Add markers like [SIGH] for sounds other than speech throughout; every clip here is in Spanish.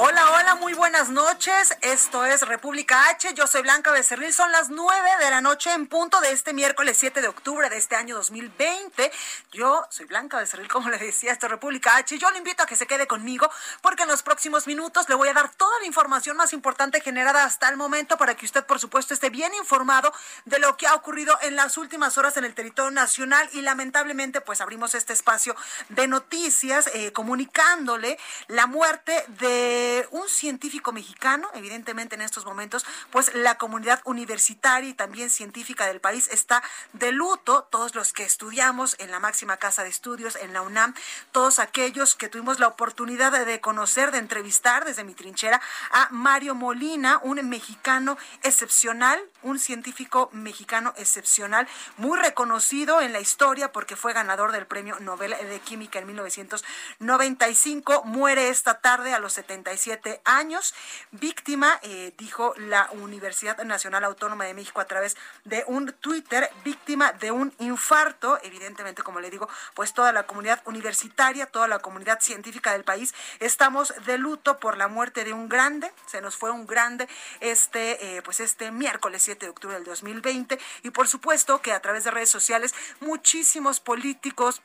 Hola, hola, muy buenas noches. Esto es República H. Yo soy Blanca Becerril. Son las 9 de la noche en punto de este miércoles 7 de octubre de este año 2020. Yo soy Blanca Becerril, como le decía, esto es República H. Yo le invito a que se quede conmigo porque en los próximos minutos le voy a dar toda la información más importante generada hasta el momento para que usted, por supuesto, esté bien informado de lo que ha ocurrido en las últimas horas en el territorio nacional y lamentablemente pues abrimos este espacio de noticias eh, comunicándole la muerte de un científico mexicano, evidentemente en estos momentos, pues la comunidad universitaria y también científica del país está de luto, todos los que estudiamos en la máxima casa de estudios, en la UNAM, todos aquellos que tuvimos la oportunidad de conocer, de entrevistar desde mi trinchera a Mario Molina, un mexicano excepcional, un científico mexicano excepcional, muy reconocido en la historia porque fue ganador del Premio Nobel de Química en 1995, muere esta tarde a los 77 años, víctima, eh, dijo la Universidad Nacional Autónoma de México a través de un Twitter, víctima de un infarto, evidentemente, como le digo, pues toda la comunidad universitaria, toda la comunidad científica del país, estamos de luto por la muerte de un grande, se nos fue un grande este, eh, pues este miércoles 7 de octubre del 2020 y por supuesto que a través de redes sociales muchísimos políticos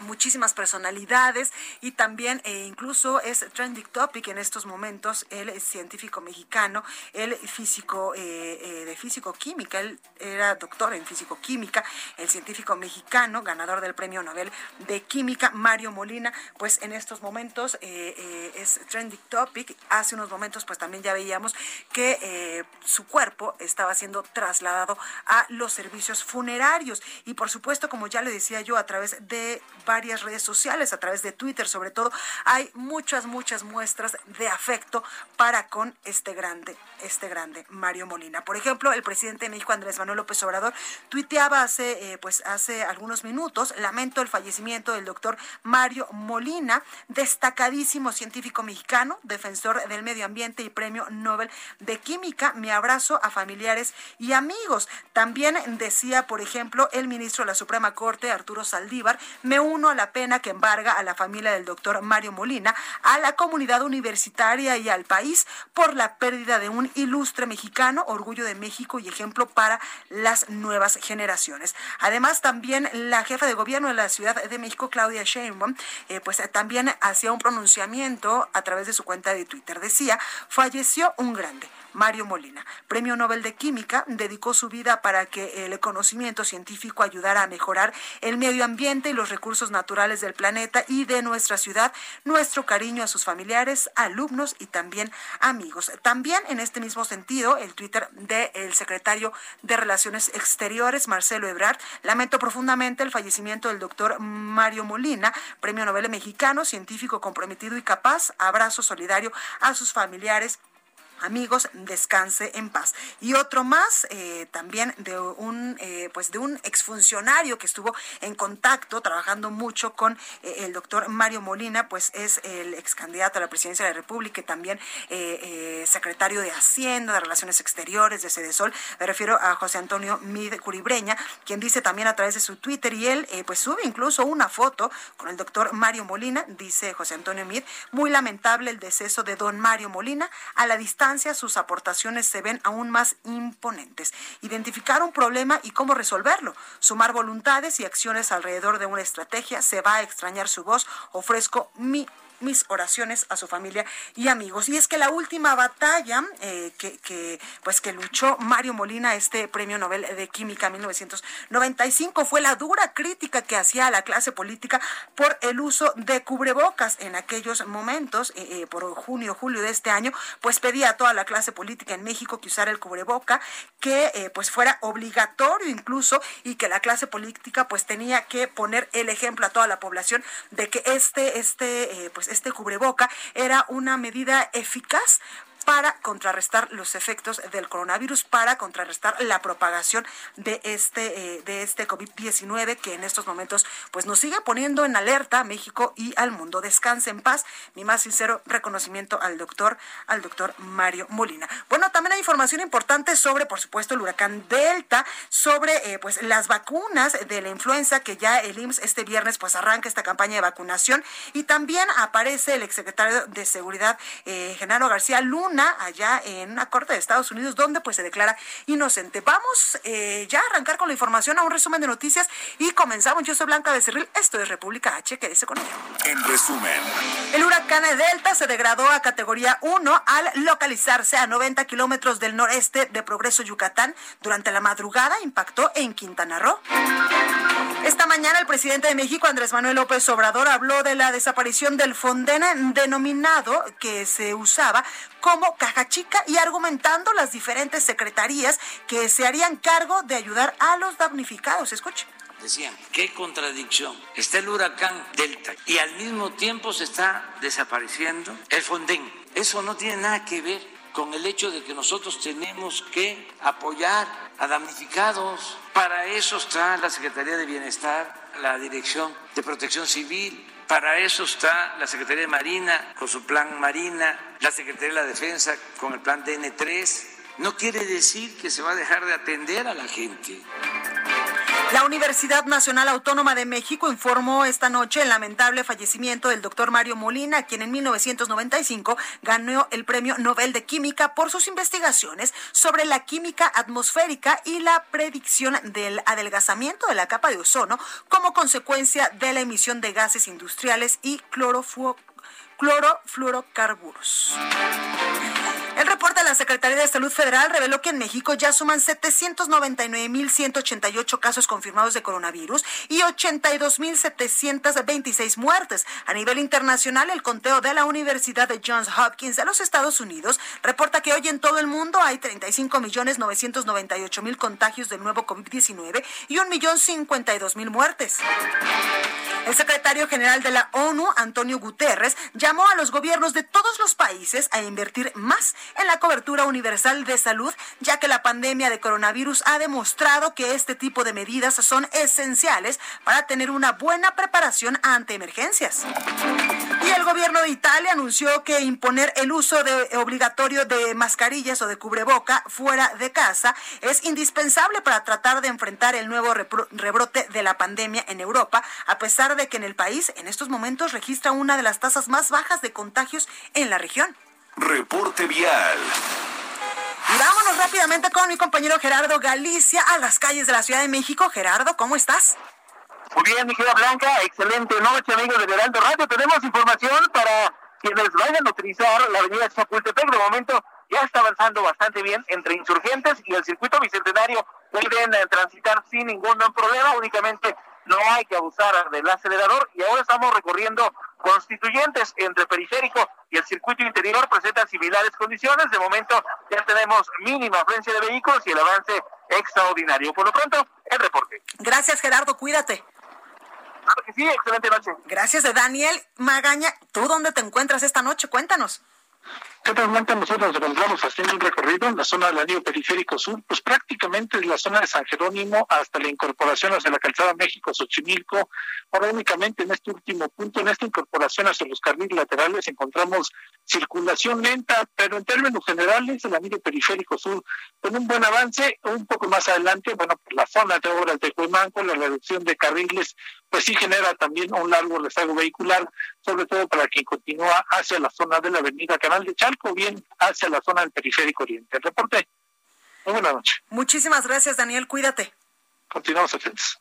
muchísimas personalidades y también e incluso es trending topic en estos momentos el científico mexicano, el físico eh, eh, de físico química, él era doctor en físico química, el científico mexicano, ganador del premio Nobel de Química, Mario Molina, pues en estos momentos es trending topic. Hace unos momentos pues también ya veíamos que su cuerpo estaba siendo trasladado a los servicios funerarios. Y por supuesto como ya le decía yo a través de varias redes sociales, a través de Twitter sobre todo, hay muchas, muchas muestras de afecto para con este grande, este grande Mario Molina. Por ejemplo, el presidente de México, Andrés Manuel López Obrador, tuiteaba hace, eh, pues hace algunos minutos, lamento el fallecimiento del doctor Mario Molina, destacadísimo científico mexicano, defensor del medio ambiente y premio Nobel de Química. Mi abrazo a familiares y amigos. También decía, por ejemplo, el ministro de la Suprema Corte, Arturo Saldívar, me uno a la pena que embarga a la familia del doctor Mario Molina, a la comunidad universitaria y al país por la pérdida de un ilustre mexicano, orgullo de México y ejemplo para las nuevas generaciones. Además, también la jefa de gobierno de la Ciudad de México, Claudia Sheinbaum, eh, pues eh, también hacía un pronunciamiento a través de su cuenta de Twitter. Decía, falleció un grande Mario Molina, Premio Nobel de Química, dedicó su vida para que el conocimiento científico ayudara a mejorar el medio ambiente y los recursos naturales del planeta y de nuestra ciudad. Nuestro cariño a sus familiares, alumnos y también amigos. También en este mismo sentido, el Twitter del secretario de Relaciones Exteriores, Marcelo Ebrard, lamento profundamente el fallecimiento del doctor Mario Molina, Premio Nobel mexicano, científico comprometido y capaz. Abrazo solidario a sus familiares amigos, descanse en paz. Y otro más, eh, también de un, eh, pues de un exfuncionario que estuvo en contacto, trabajando mucho con eh, el doctor Mario Molina, pues es el ex candidato a la presidencia de la República y también secretario de Hacienda, de Relaciones Exteriores, de Cedesol. Me refiero a José Antonio Mid Curibreña, quien dice también a través de su Twitter y él, pues sube incluso una foto con el doctor Mario Molina, dice José Antonio Mid, muy lamentable el deceso de don Mario Molina a la distancia sus aportaciones se ven aún más imponentes. Identificar un problema y cómo resolverlo. Sumar voluntades y acciones alrededor de una estrategia. Se va a extrañar su voz. Ofrezco mi mis oraciones a su familia y amigos. Y es que la última batalla eh, que, pues que luchó Mario Molina, este premio Nobel de Química 1995, fue la dura crítica que hacía a la clase política por el uso de cubrebocas en aquellos momentos, eh, eh, por junio, julio de este año, pues pedía a toda la clase política en México que usara el cubreboca, que pues fuera obligatorio incluso y que la clase política pues tenía que poner el ejemplo a toda la población de que este, este, pues este cubreboca era una medida eficaz para contrarrestar los efectos del coronavirus, para contrarrestar la propagación de este, eh, de este COVID-19 que en estos momentos pues nos sigue poniendo en alerta a México y al mundo. Descanse en paz. Mi más sincero reconocimiento al doctor, al doctor Mario Molina. Bueno, también hay información importante sobre, por supuesto, el huracán Delta, sobre eh, pues las vacunas de la influenza que ya el IMSS este viernes pues arranca esta campaña de vacunación y también aparece el exsecretario de Seguridad eh, Genaro García Luna allá en una corte de Estados Unidos, donde pues se declara inocente. Vamos eh, ya a arrancar con la información a un resumen de noticias y comenzamos. Yo soy Blanca Becerril, esto es República H, quédese con ella. En resumen. El huracán Delta se degradó a categoría 1 al localizarse a 90 kilómetros del noreste de Progreso, Yucatán. Durante la madrugada impactó en Quintana Roo. Esta mañana el presidente de México, Andrés Manuel López Obrador, habló de la desaparición del Fonden denominado que se usaba como caja chica y argumentando las diferentes secretarías que se harían cargo de ayudar a los damnificados. Escuche decían, qué contradicción. Está el huracán Delta y al mismo tiempo se está desapareciendo el Fonden. Eso no tiene nada que ver con el hecho de que nosotros tenemos que apoyar a damnificados. Para eso está la Secretaría de Bienestar, la Dirección de Protección Civil, para eso está la Secretaría de Marina con su plan Marina, la Secretaría de la Defensa con el plan DN3. No quiere decir que se va a dejar de atender a la gente. La Universidad Nacional Autónoma de México informó esta noche el lamentable fallecimiento del doctor Mario Molina, quien en 1995 ganó el Premio Nobel de Química por sus investigaciones sobre la química atmosférica y la predicción del adelgazamiento de la capa de ozono como consecuencia de la emisión de gases industriales y clorofluorocarburos. El reporte de la Secretaría de Salud Federal reveló que en México ya suman 799.188 casos confirmados de coronavirus y 82.726 muertes. A nivel internacional, el conteo de la Universidad de Johns Hopkins de los Estados Unidos reporta que hoy en todo el mundo hay 35.998.000 contagios del nuevo COVID-19 y 1.052.000 muertes. El secretario general de la ONU, Antonio Guterres, llamó a los gobiernos de todos los países a invertir más en la cobertura universal de salud, ya que la pandemia de coronavirus ha demostrado que este tipo de medidas son esenciales para tener una buena preparación ante emergencias. Y el gobierno de Italia anunció que imponer el uso obligatorio de mascarillas o de cubreboca fuera de casa es indispensable para tratar de enfrentar el nuevo rebrote de la pandemia en Europa, a pesar de que en el país en estos momentos registra una de las tasas más bajas de contagios en la región. Reporte vial. Y vámonos rápidamente con mi compañero Gerardo Galicia a las calles de la Ciudad de México. Gerardo, ¿cómo estás? Muy bien, mi querida Blanca, excelente noche, amigos de Heraldo Radio. Tenemos información para quienes vayan a utilizar la avenida Chapultepec. De momento ya está avanzando bastante bien entre insurgentes y el circuito bicentenario. Pueden eh, transitar sin ningún problema, únicamente no hay que abusar del acelerador y ahora estamos recorriendo constituyentes entre periférico y el circuito interior presentan similares condiciones. De momento ya tenemos mínima afluencia de vehículos y el avance extraordinario. Por lo pronto, el reporte. Gracias, Gerardo. Cuídate. Claro que sí, excelente noche. Gracias, Daniel Magaña. ¿Tú dónde te encuentras esta noche? Cuéntanos. Actualmente nosotros nos encontramos haciendo un recorrido en la zona del anillo periférico sur, pues prácticamente es la zona de San Jerónimo hasta la incorporación hacia la calzada México-Xochimilco. Ahora únicamente en este último punto, en esta incorporación hacia los carriles laterales, encontramos circulación lenta, pero en términos generales el anillo periférico sur con un buen avance, un poco más adelante, bueno, por la zona de obras de Cuemanco, la reducción de carriles, pues sí genera también un largo rezago vehicular, sobre todo para quien continúa hacia la zona de la avenida Canal de Chal bien hacia la zona del periférico oriente. El reporte. Muy buena noche. Muchísimas gracias, Daniel. Cuídate. Continuamos atentos.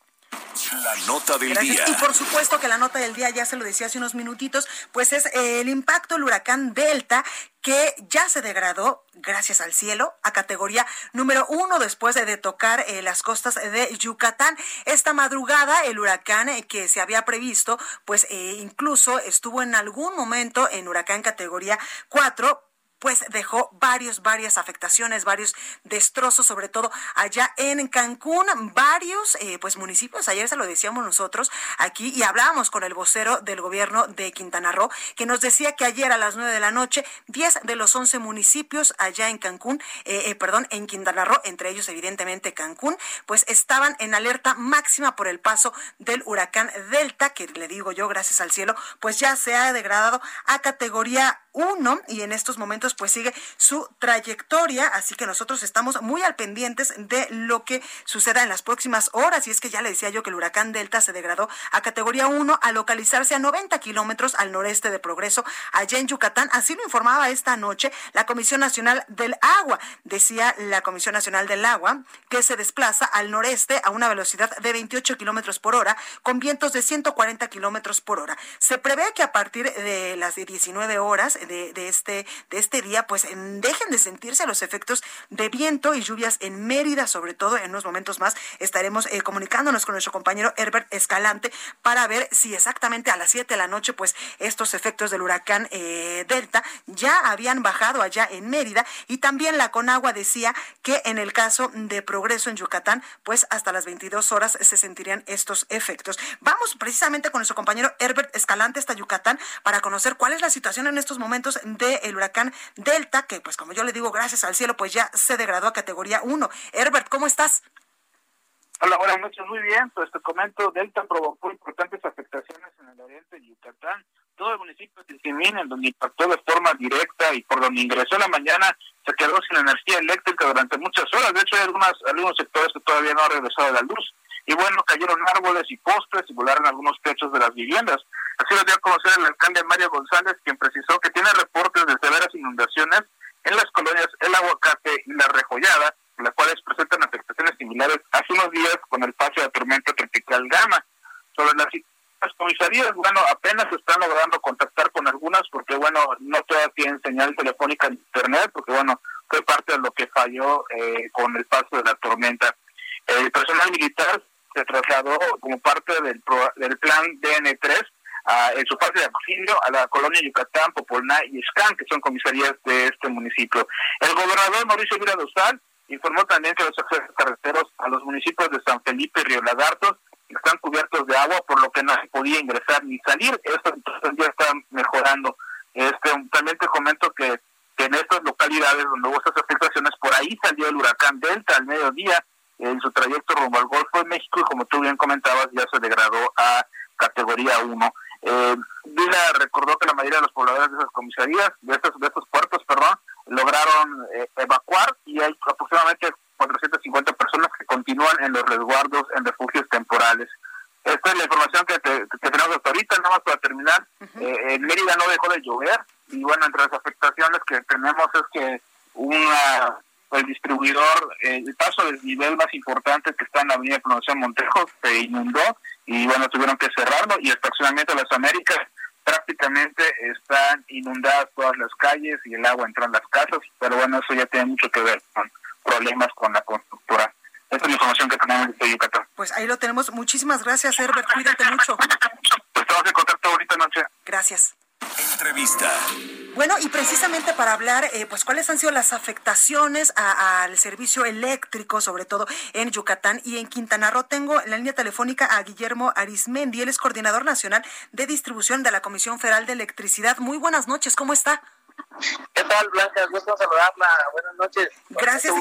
La nota del día. Y por supuesto que la nota del día, ya se lo decía hace unos minutitos, pues es el impacto del huracán Delta que ya se degradó, gracias al cielo, a categoría número uno después de, tocar eh, las costas de Yucatán. Esta madrugada, el huracán eh, que se había previsto, pues eh, incluso estuvo en algún momento en huracán categoría cuatro pues dejó varios, varias afectaciones, varios destrozos, sobre todo allá en Cancún, varios eh, pues municipios, ayer se lo decíamos nosotros aquí y hablábamos con el vocero del gobierno de Quintana Roo, que nos decía que ayer a las nueve de la noche, 10 de los 11 municipios allá en Cancún, eh, eh, perdón, en Quintana Roo, entre ellos evidentemente Cancún, pues estaban en alerta máxima por el paso del huracán Delta, que le digo yo, gracias al cielo, pues ya se ha degradado a categoría 1 y en estos momentos pues sigue su trayectoria, así que nosotros estamos muy al pendientes de lo que suceda en las próximas horas. Y es que ya le decía yo que el huracán Delta se degradó a categoría 1 a localizarse a 90 kilómetros al noreste de Progreso, allá en Yucatán, así lo informaba esta noche la Comisión Nacional del Agua, decía la Comisión Nacional del Agua que se desplaza al noreste a una velocidad de 28 kilómetros por hora con vientos de 140 kilómetros por hora. Se prevé que a partir de las 19 horas de, este, de este día, pues dejen de sentirse los efectos de viento y lluvias en Mérida, sobre todo en unos momentos más estaremos eh, comunicándonos con nuestro compañero Herbert Escalante para ver si exactamente a las 7 de la noche, pues estos efectos del huracán eh, Delta ya habían bajado allá en Mérida y también la Conagua decía que en el caso de Progreso en Yucatán, pues hasta las 22 horas se sentirían estos efectos. Vamos precisamente con nuestro compañero Herbert Escalante hasta Yucatán para conocer cuál es la situación en estos momentos del huracán Delta, que pues como yo le digo, gracias al cielo, pues ya se degradó a categoría 1. Herbert, ¿cómo estás? Hola, buenas noches, muy bien. Pues te comento, Delta provocó importantes afectaciones en el oriente de Yucatán. Todo el municipio de Tizimín, en donde impactó de forma directa y por donde ingresó la mañana, se quedó sin energía eléctrica durante muchas horas. De hecho, hay algunas, algunos sectores que todavía no han regresado a la luz. Y bueno, cayeron árboles y postes y volaron algunos techos de las viviendas. Así lo dio a conocer el alcalde Mario González, quien precisó que tiene reportes de severas inundaciones en las colonias El Aguacate y La Rejollada, las cuales presentan afectaciones similares hace unos días con el paso de la tormenta tropical Gama. Sobre las, las comisarías, bueno, apenas están logrando contactar con algunas porque, bueno, no todas tienen señal telefónica en Internet, porque, bueno, fue parte de lo que falló eh, con el paso de la tormenta. El personal militar se trasladó como parte del, del plan DN3 en su fase de auxilio a la colonia Yucatán, Popolná y Escán, que son comisarías de este municipio. El gobernador Mauricio Vila Dosal informó también que los accesos carreteros a los municipios de San Felipe y Río Lagartos están cubiertos de agua, por lo que no se podía ingresar ni salir. Esto ya está mejorando. Este, también te comento que, en estas localidades donde hubo estas afectaciones, por ahí salió el huracán Delta al mediodía en su trayecto rumbo al Golfo de México y como tú bien comentabas ya se degradó a categoría 1. Eh, Vila recordó que la mayoría de los pobladores de esas comisarías, de estos, de estos puertos, perdón, lograron eh, evacuar y hay aproximadamente 450 personas que continúan en los resguardos en refugios temporales. Esta es la información que, tenemos hasta ahorita, nada más para terminar. Eh, en Mérida no dejó de llover y bueno, entre las afectaciones que tenemos es que una el distribuidor, el paso del nivel más importante que está en la avenida de Promoción Montejo se inundó y bueno, tuvieron que cerrarlo y el estacionamiento de las Américas prácticamente están inundadas todas las calles y el agua entra en las casas, pero bueno, eso ya tiene mucho que ver con problemas con la constructora. Esa es la información que tenemos de Yucatán. Pues ahí lo tenemos. Muchísimas gracias, Herbert. Cuídate mucho. Pues estamos en contacto ahorita noche. Gracias. Entrevista. Bueno, y precisamente para hablar, eh, pues cuáles han sido las afectaciones al servicio eléctrico, sobre todo en Yucatán y en Quintana Roo, tengo en la línea telefónica a Guillermo Arismendi, él es coordinador nacional de distribución de la Comisión Federal de Electricidad. Muy buenas noches, ¿cómo está? ¿Qué tal, Blanca? Gusto saludarla. Buenas noches. Gracias,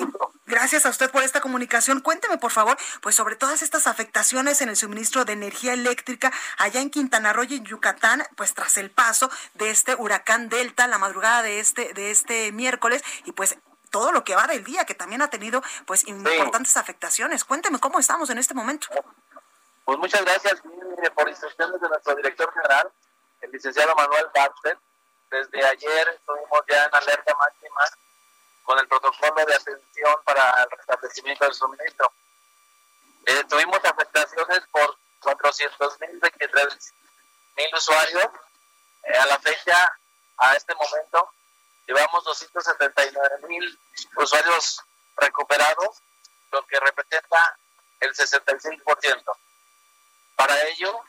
gracias a usted por esta comunicación. Cuénteme, por favor, pues sobre todas estas afectaciones en el suministro de energía eléctrica allá en Quintana Roo y en Yucatán, pues tras el paso de este huracán Delta la madrugada de este de este miércoles y pues todo lo que va del día que también ha tenido pues importantes afectaciones. Cuénteme cómo estamos en este momento. Pues muchas gracias por instrucciones de nuestro director general, el licenciado Manuel Baxter desde ayer estuvimos ya en alerta máxima con el protocolo de atención para el restablecimiento del suministro. Eh, tuvimos afectaciones por 400 mil, mil usuarios. Eh, a la fecha, a este momento, llevamos 279 mil usuarios recuperados, lo que representa el 65%. Para ello,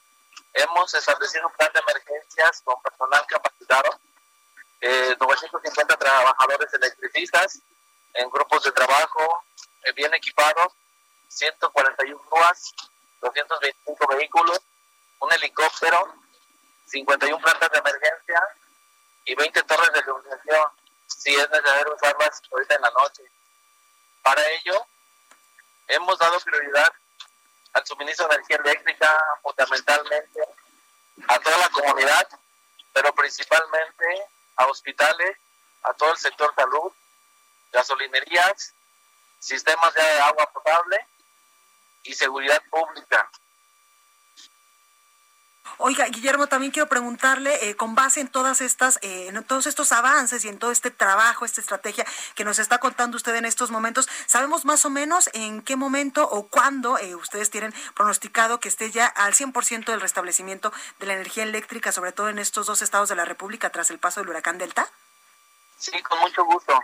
hemos establecido un plan de emergencias con personal capacitado, eh, 950 trabajadores electricistas en grupos de trabajo eh, bien equipados, 141 grúas, 225 vehículos, un helicóptero, 51 plantas de emergencia y 20 torres de iluminación, si es necesario usarlas ahorita en la noche. Para ello, hemos dado prioridad al suministro de energía eléctrica fundamentalmente a toda la comunidad, pero principalmente a hospitales, a todo el sector salud, gasolinerías, sistemas de agua potable y seguridad pública. Oiga, Guillermo, también quiero preguntarle, eh, con base en todas estas, eh, en todos estos avances y en todo este trabajo, esta estrategia que nos está contando usted en estos momentos, ¿sabemos más o menos en qué momento o cuándo eh, ustedes tienen pronosticado que esté ya al 100% del restablecimiento de la energía eléctrica, sobre todo en estos dos estados de la República tras el paso del huracán Delta? Sí, con mucho gusto.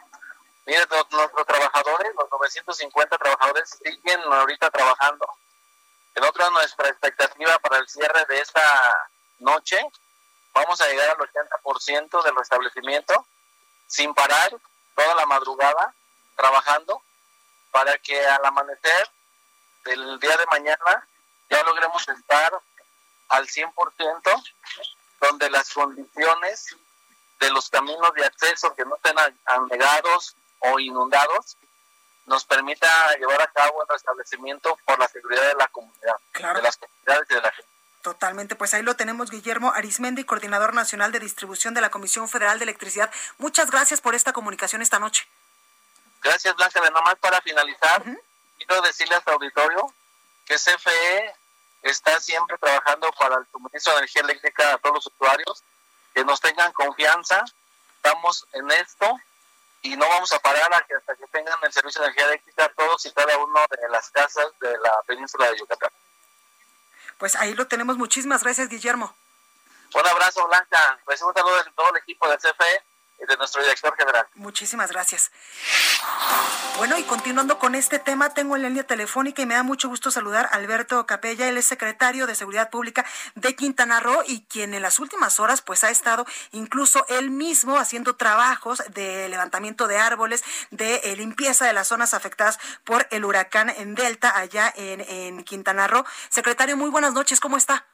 Mire, nuestros trabajadores, los 950 trabajadores, siguen ahorita trabajando el otro, nuestra expectativa para el cierre de esta noche, vamos a llegar al 80% del restablecimiento sin parar toda la madrugada trabajando para que al amanecer del día de mañana ya logremos estar al 100% donde las condiciones de los caminos de acceso que no estén anegados o inundados nos permita llevar a cabo el restablecimiento por la seguridad de la comunidad, de las comunidades y de la gente. Totalmente, pues ahí lo tenemos, Guillermo Arismendi, coordinador nacional de distribución de la Comisión Federal de Electricidad. Muchas gracias por esta comunicación esta noche. Gracias, Blanca. De nomás para finalizar, quiero decirle a su auditorio que CFE está siempre trabajando para el suministro de energía eléctrica a todos los usuarios, que nos tengan confianza. Estamos en esto y no vamos a parar hasta que tengan el servicio de energía eléctrica todos y cada uno de las casas de la península de Yucatán. Pues ahí lo tenemos. Muchísimas gracias, Guillermo. Un abrazo, Blanca. Pues un saludo de todo el equipo de CFE de nuestro director general. Muchísimas gracias. Bueno, y continuando con este tema, tengo en la línea telefónica y me da mucho gusto saludar a Alberto Capella, él es secretario de Seguridad Pública de Quintana Roo y quien en las últimas horas pues ha estado incluso él mismo haciendo trabajos de levantamiento de árboles, de eh, limpieza de las zonas afectadas por el huracán en Delta allá en, en Quintana Roo. Secretario, muy buenas noches, ¿cómo está?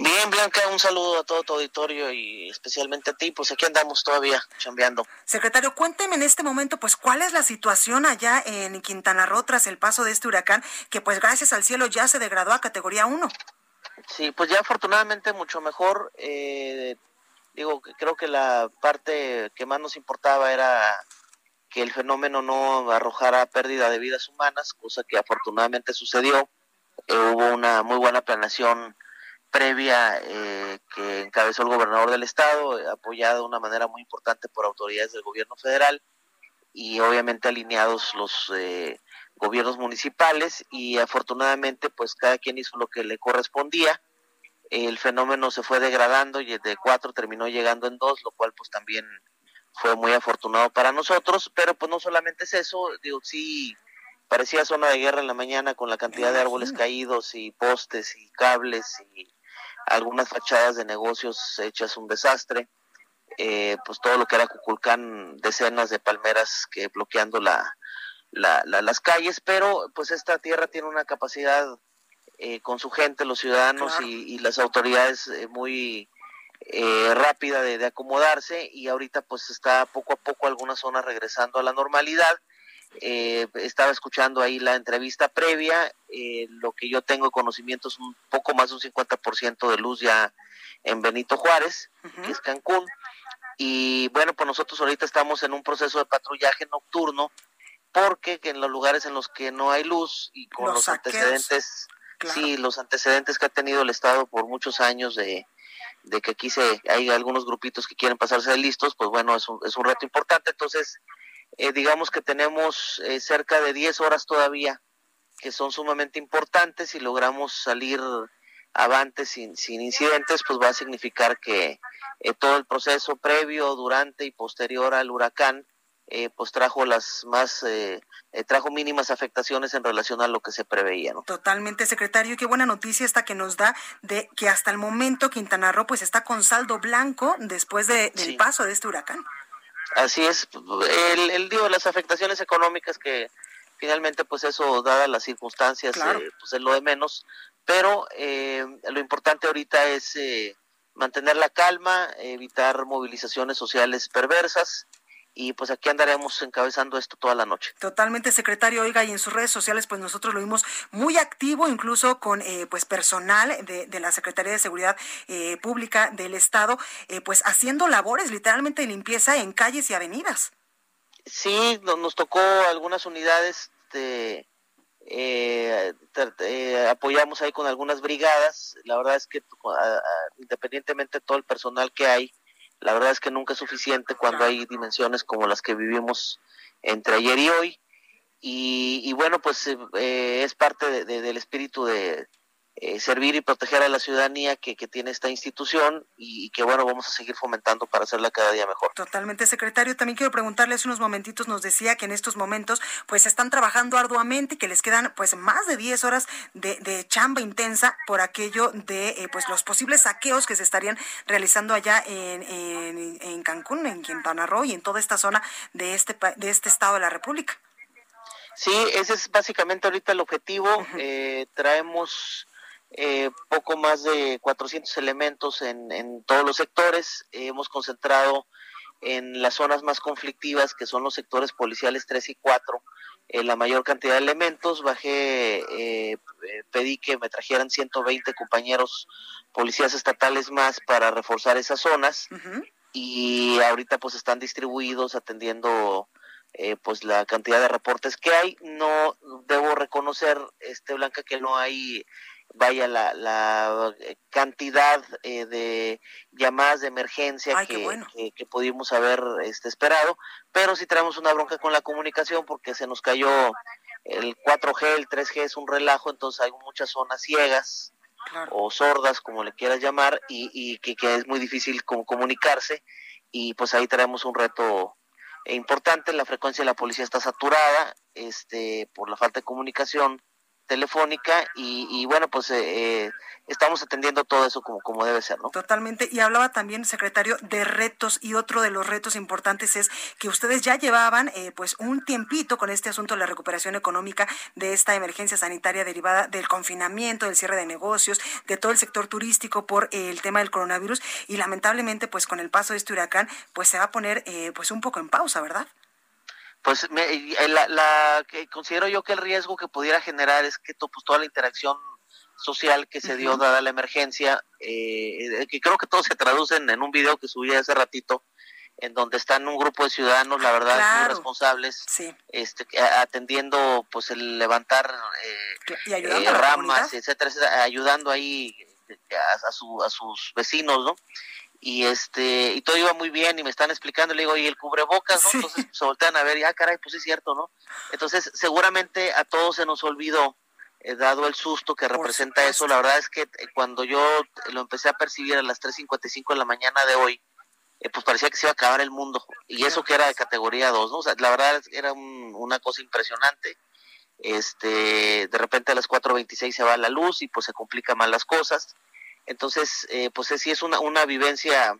Bien, Blanca, un saludo a todo tu auditorio y especialmente a ti, pues aquí andamos todavía chambeando. Secretario, cuénteme en este momento, pues, ¿cuál es la situación allá en Quintana Roo tras el paso de este huracán que, pues, gracias al cielo ya se degradó a categoría 1? Sí, pues ya afortunadamente mucho mejor. Eh, digo, creo que la parte que más nos importaba era que el fenómeno no arrojara pérdida de vidas humanas, cosa que afortunadamente sucedió. Eh, hubo una muy buena planeación previa eh, que encabezó el gobernador del estado, eh, apoyada de una manera muy importante por autoridades del gobierno federal y obviamente alineados los eh, gobiernos municipales y afortunadamente pues cada quien hizo lo que le correspondía. El fenómeno se fue degradando y de cuatro terminó llegando en dos, lo cual pues también fue muy afortunado para nosotros, pero pues no solamente es eso, digo, sí parecía zona de guerra en la mañana con la cantidad de árboles caídos y postes y cables y algunas fachadas de negocios hechas un desastre, eh, pues todo lo que era Cuculcán, decenas de palmeras que bloqueando la, las calles, pero pues esta tierra tiene una capacidad eh, con su gente, los ciudadanos y, las autoridades eh, muy rápida de, de, acomodarse y ahorita pues está poco a poco algunas zonas regresando a la normalidad eh, estaba escuchando ahí la entrevista previa, eh, lo que yo tengo conocimiento es un poco más de un 50% de luz ya en Benito Juárez, que es Cancún, y bueno, pues nosotros ahorita estamos en un proceso de patrullaje nocturno, porque en los lugares en los que no hay luz y con los, antecedentes, sí, los antecedentes que ha tenido el Estado por muchos años de, de que aquí se, hay algunos grupitos que quieren pasarse de listos, pues bueno, es un, es un reto importante, entonces eh, digamos que tenemos eh, cerca de 10 horas todavía que son sumamente importantes y logramos salir avante sin, sin incidentes, pues va a significar que eh, todo el proceso previo, durante y posterior al huracán, eh, pues trajo las más, eh, trajo mínimas afectaciones en relación a lo que se preveía. ¿no? Totalmente, secretario. Qué buena noticia esta que nos da de que hasta el momento Quintana Roo pues está con saldo blanco después de, del paso de este huracán. Así es, el, el digo, las afectaciones económicas que finalmente pues eso, dadas las circunstancias, pues es lo de menos, pero eh, lo importante ahorita es eh, mantener la calma, evitar movilizaciones sociales perversas y pues aquí andaremos encabezando esto toda la noche. Totalmente, secretario. Oiga, y en sus redes sociales, pues nosotros lo vimos muy activo, incluso con eh, pues personal de, de, la Secretaría de Seguridad Pública del Estado, pues haciendo labores literalmente de limpieza en calles y avenidas. Sí, nos tocó algunas unidades de este, eh, eh, apoyamos ahí con algunas brigadas. La verdad es que independientemente de todo el personal que hay, la verdad es que nunca es suficiente cuando hay dimensiones como las que vivimos entre ayer y hoy. Y, bueno, pues eh, es parte del espíritu de, eh, servir y proteger a la ciudadanía que, que tiene esta institución y, que bueno, vamos a seguir fomentando para hacerla cada día mejor. Totalmente, secretario. También quiero preguntarle, hace unos momentitos nos decía que en estos momentos pues están trabajando arduamente, que les quedan pues más de 10 horas de, de chamba intensa por aquello de eh, pues los posibles saqueos que se estarían realizando allá en, en, en Cancún, en Quintana Roo y en toda esta zona de este, de este estado de la República. Sí, ese es básicamente ahorita el objetivo. eh, traemos eh, poco más de 400 elementos en, en todos los sectores. hemos concentrado en las zonas más conflictivas, que son los sectores policiales 3 y 4, eh, la mayor cantidad de elementos. Bajé, eh, pedí que me trajeran 120 compañeros policías estatales más para reforzar esas zonas. Y ahorita pues están distribuidos atendiendo eh, pues la cantidad de reportes que hay. No debo reconocer, este Blanca, que no hay vaya la, la cantidad eh, de llamadas de emergencia que, que, pudimos haber este, esperado, pero sí traemos una bronca con la comunicación porque se nos cayó el 4G, el 3G es un relajo, entonces hay muchas zonas ciegas o sordas, como le quieras llamar, y, y que, que, es muy difícil como comunicarse, y pues ahí traemos un reto importante, la frecuencia de la policía está saturada, este, por la falta de comunicación, telefónica y, bueno, pues eh, eh, estamos atendiendo todo eso como, como debe ser, ¿no? Totalmente. Y hablaba también, secretario, de retos y otro de los retos importantes es que ustedes ya llevaban eh, pues un tiempito con este asunto de la recuperación económica de esta emergencia sanitaria derivada del confinamiento, del cierre de negocios, de todo el sector turístico por el tema del coronavirus y lamentablemente pues con el paso de este huracán pues se va a poner pues un poco en pausa, ¿verdad? Pues me, eh, la, la, que considero yo que el riesgo que pudiera generar es que pues, toda la interacción social que se dio dada la emergencia, eh, que creo que todo se traduce en, un video que subí hace ratito, en donde están un grupo de ciudadanos, la verdad, muy responsables, este, atendiendo pues el levantar eh, ramas, etcétera, ayudando ahí a, su, a sus vecinos, ¿no? Y este y todo iba muy bien y me están explicando le digo y el cubrebocas ¿no? entonces se voltean a ver y ah caray pues es cierto no entonces seguramente a todos se nos olvidó eh, dado el susto que representa eso. la verdad es que eh, cuando yo lo empecé a percibir a las 3.55 de la mañana de hoy eh, pues parecía que se iba a acabar el mundo. Y eso que era de categoría 2 no o sea la verdad era una cosa impresionante. Este de repente a las 4.26 se va la luz y pues se complican más las cosas entonces, eh, pues sí es una, una vivencia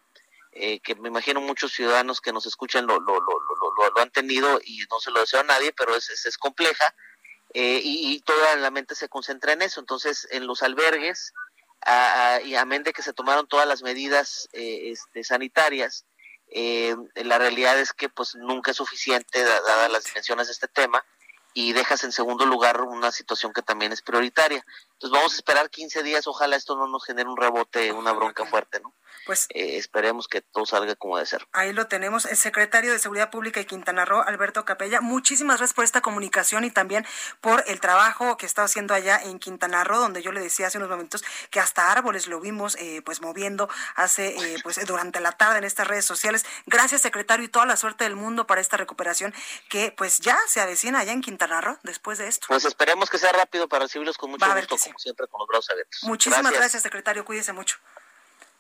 eh, que me imagino muchos ciudadanos que nos escuchan lo, lo, lo, lo, lo han tenido y no se lo deseo a nadie, pero es, es, compleja eh, y, toda la mente se concentra en eso. Entonces, en los albergues, y amén de que se tomaron todas las medidas este, sanitarias, la realidad es que pues nunca es suficiente dadas las dimensiones de este tema y dejas en segundo lugar una situación que también es prioritaria. Entonces vamos a esperar 15 días, ojalá esto no nos genere un rebote, una bronca fuerte, ¿no? Pues eh, esperemos que todo salga como debe ser. Ahí lo tenemos, el secretario de Seguridad Pública de Quintana Roo, Alberto Capella. Muchísimas gracias por esta comunicación y también por el trabajo que está haciendo allá en Quintana Roo, donde yo le decía hace unos momentos que hasta árboles lo vimos eh, pues moviendo hace eh, pues durante la tarde en estas redes sociales. Gracias, secretario, y toda la suerte del mundo para esta recuperación que pues ya se avecina allá en Quintana Roo después de esto. Pues esperemos que sea rápido para recibirlos con mucho gusto, como siempre, con los brazos abiertos. Muchísimas gracias secretario. Cuídese mucho.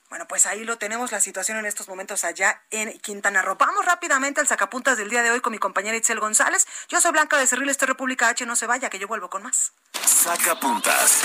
Bueno, pues ahí lo tenemos, la situación en estos momentos allá en Quintana Roo. Vamos rápidamente al sacapuntas del día de hoy con mi compañera Itzel González. Yo soy Blanca de Cerril, esto República H, no se vaya, que yo vuelvo con más. Sacapuntas.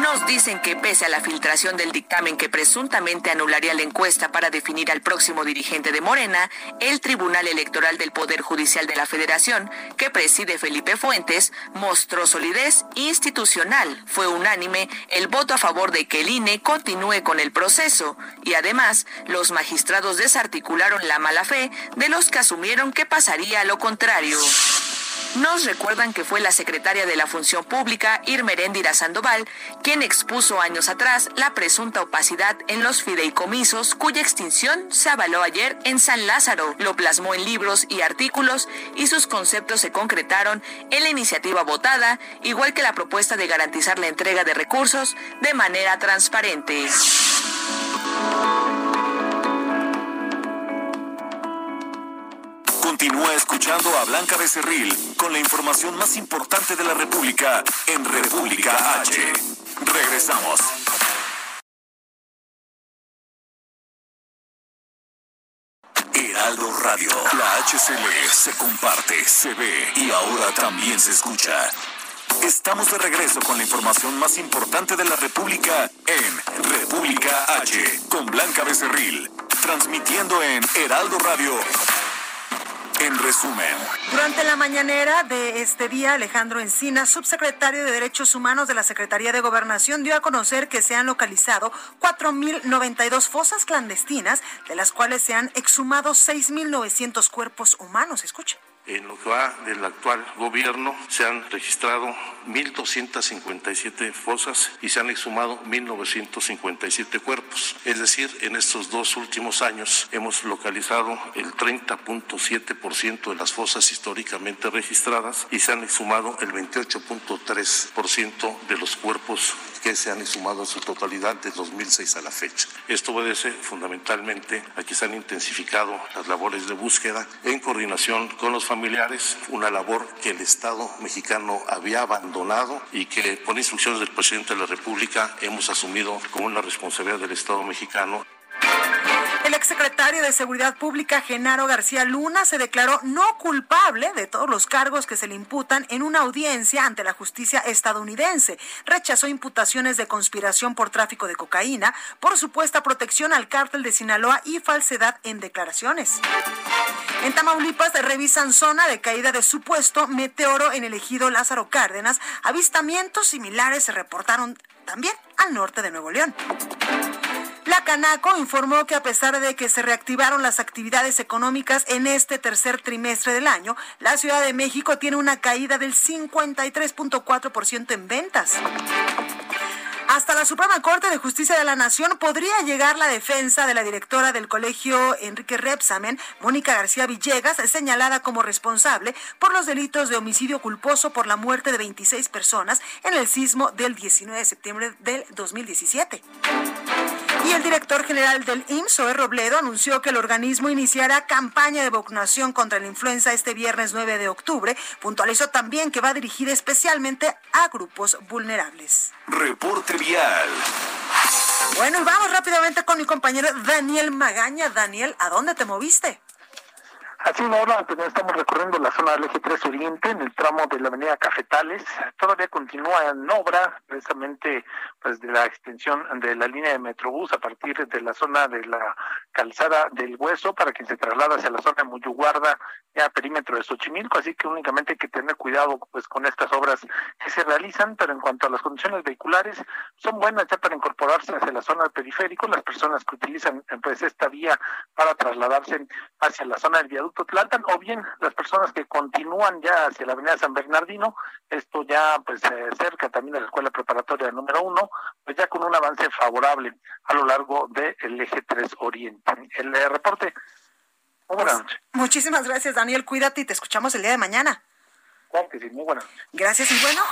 Nos dicen que pese a la filtración del dictamen que presuntamente anularía la encuesta para definir al próximo dirigente de Morena, el Tribunal Electoral del Poder Judicial de la Federación, que preside Felipe Fuentes, mostró solidez institucional. Fue unánime el voto a favor de que el INE continúe con el proceso y además los magistrados desarticularon la mala fe de los que asumieron que pasaría lo contrario. Nos recuerdan que fue la secretaria de la Función Pública, Irmeréndira Sandoval, quien expuso años atrás la presunta opacidad en los fideicomisos, cuya extinción se avaló ayer en San Lázaro. Lo plasmó en libros y artículos y sus conceptos se concretaron en la iniciativa votada, igual que la propuesta de garantizar la entrega de recursos de manera transparente. Continúa escuchando a Blanca Becerril con la información más importante de la República en República H. Regresamos. Heraldo Radio, la HCL se comparte, se ve y ahora también se escucha. Estamos de regreso con la información más importante de la República en República H con Blanca Becerril, transmitiendo en Heraldo Radio en resumen. Durante la mañanera de este día, Alejandro Encina, subsecretario de Derechos Humanos de la Secretaría de Gobernación, dio a conocer que se han localizado 4.092 fosas clandestinas, de las cuales se han exhumado 6.900 cuerpos humanos. Escuche. En lo que va del actual gobierno se han registrado 1.257 fosas y se han exhumado 1.957 cuerpos. Es decir, en estos dos últimos años hemos localizado el 30.7% de las fosas históricamente registradas y se han exhumado el 28.3% de los cuerpos que se han exhumado en su totalidad de 2006 a la fecha. Esto obedece fundamentalmente a que se han intensificado las labores de búsqueda en coordinación con los familiares, una labor que el Estado mexicano había abandonado y que por instrucciones del presidente de la República hemos asumido como una responsabilidad del Estado mexicano. El exsecretario de Seguridad Pública, Genaro García Luna, se declaró no culpable de todos los cargos que se le imputan en una audiencia ante la justicia estadounidense. Rechazó imputaciones de conspiración por tráfico de cocaína, por supuesta protección al cártel de Sinaloa y falsedad en declaraciones. En Tamaulipas revisan zona de caída de supuesto meteoro en el ejido Lázaro Cárdenas. Avistamientos similares se reportaron también al norte de Nuevo León. La Canaco informó que a pesar de que se reactivaron las actividades económicas en este tercer trimestre del año, la Ciudad de México tiene una caída del 53.4% en ventas. Hasta la Suprema Corte de Justicia de la Nación podría llegar la defensa de la directora del colegio Enrique Repsamen, Mónica García Villegas, señalada como responsable por los delitos de homicidio culposo por la muerte de 26 personas en el sismo del 19 de septiembre del 2017. Y el director general del IMSS, Robledo, anunció que el organismo iniciará campaña de vacunación contra la influenza este viernes 9 de octubre. Puntualizó también que va a dirigir especialmente a grupos vulnerables. Reporte vial. Bueno, y vamos rápidamente con mi compañero Daniel Magaña. Daniel, ¿a dónde te moviste? Así ahora pues, estamos recorriendo la zona del eje 3 Oriente, en el tramo de la avenida Cafetales. Todavía continúa en obra, precisamente pues de la extensión de la línea de Metrobús a partir de la zona de la calzada del Hueso para quien se traslada hacia la zona de Muyuguarda, ya perímetro de Xochimilco. Así que únicamente hay que tener cuidado pues con estas obras que se realizan, pero en cuanto a las condiciones vehiculares, son buenas ya para incorporarse hacia la zona del periférico. Las personas que utilizan pues esta vía para trasladarse hacia la zona del viaducto Totlantan o bien las personas que continúan ya hacia la avenida San Bernardino, esto ya pues cerca también de la escuela preparatoria número uno, pues ya con un avance favorable a lo largo del eje 3 Oriente. El eh, reporte. Muy buenas pues, noches. Muchísimas gracias, Daniel. Cuídate y te escuchamos el día de mañana. Claro que sí, muy buena. Gracias. Y bueno,